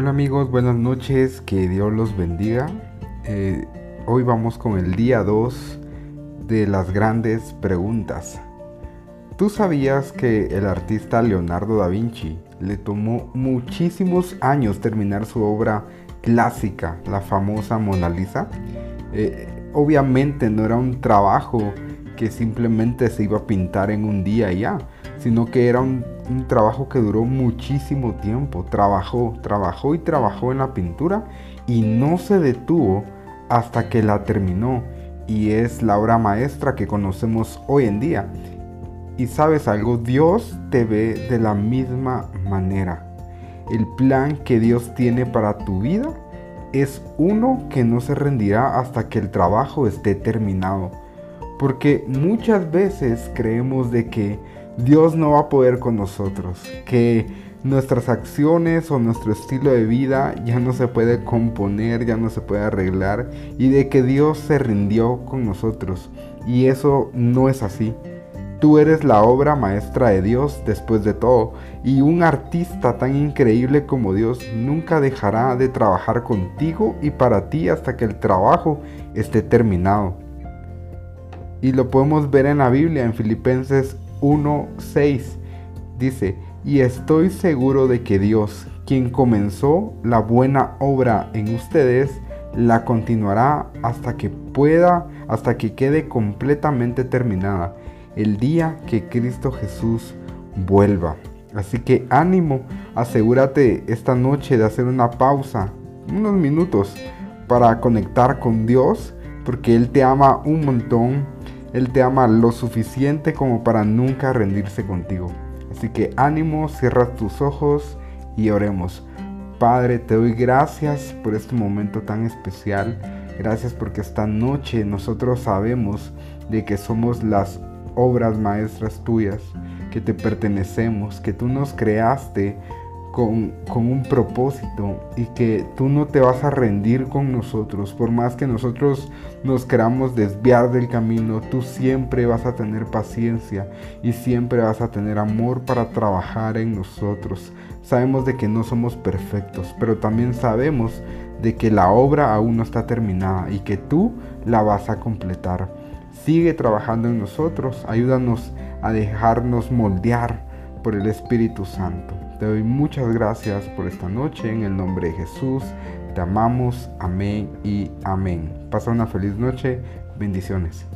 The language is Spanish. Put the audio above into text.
Hola amigos, buenas noches, que Dios los bendiga. Eh, hoy vamos con el día 2 de las grandes preguntas. ¿Tú sabías que el artista Leonardo da Vinci le tomó muchísimos años terminar su obra clásica, la famosa Mona Lisa? Eh, obviamente no era un trabajo que simplemente se iba a pintar en un día y ya, sino que era un, trabajo que duró muchísimo tiempo. Trabajó, trabajó y trabajó en la pintura y no se detuvo hasta que la terminó. Y es la obra maestra que conocemos hoy en día. Y sabes algo, Dios te ve de la misma manera. El plan que Dios tiene para tu vida es uno que no se rendirá hasta que el trabajo esté terminado. Porque muchas veces creemos de que Dios no va a poder con nosotros, que nuestras acciones o nuestro estilo de vida ya no se puede componer, ya no se puede arreglar y de que Dios se rindió con nosotros. Y eso no es así. Tú eres la obra maestra de Dios después de todo y un artista tan increíble como Dios nunca dejará de trabajar contigo y para ti hasta que el trabajo esté terminado. Y lo podemos ver en la Biblia, en Filipenses 1.6. Dice, y estoy seguro de que Dios, quien comenzó la buena obra en ustedes, la continuará hasta que pueda, hasta que quede completamente terminada, el día que Cristo Jesús vuelva. Así que ánimo, asegúrate esta noche de hacer una pausa, unos minutos, para conectar con Dios, porque Él te ama un montón él te ama lo suficiente como para nunca rendirse contigo. Así que ánimo, cierra tus ojos y oremos. Padre, te doy gracias por este momento tan especial. Gracias porque esta noche nosotros sabemos de que somos las obras maestras tuyas, que te pertenecemos, que tú nos creaste con, un propósito y que tú no te vas a rendir con nosotros. Por más que nosotros nos queramos desviar del camino, tú siempre vas a tener paciencia y siempre vas a tener amor para trabajar en nosotros. Sabemos de que no somos perfectos, pero también sabemos de que la obra aún no está terminada y que tú la vas a completar. Sigue trabajando en nosotros, ayúdanos a dejarnos moldear por el Espíritu Santo. Te doy muchas gracias por esta noche en el nombre de Jesús. Te amamos. Amén y amén. Pasa una feliz noche. Bendiciones.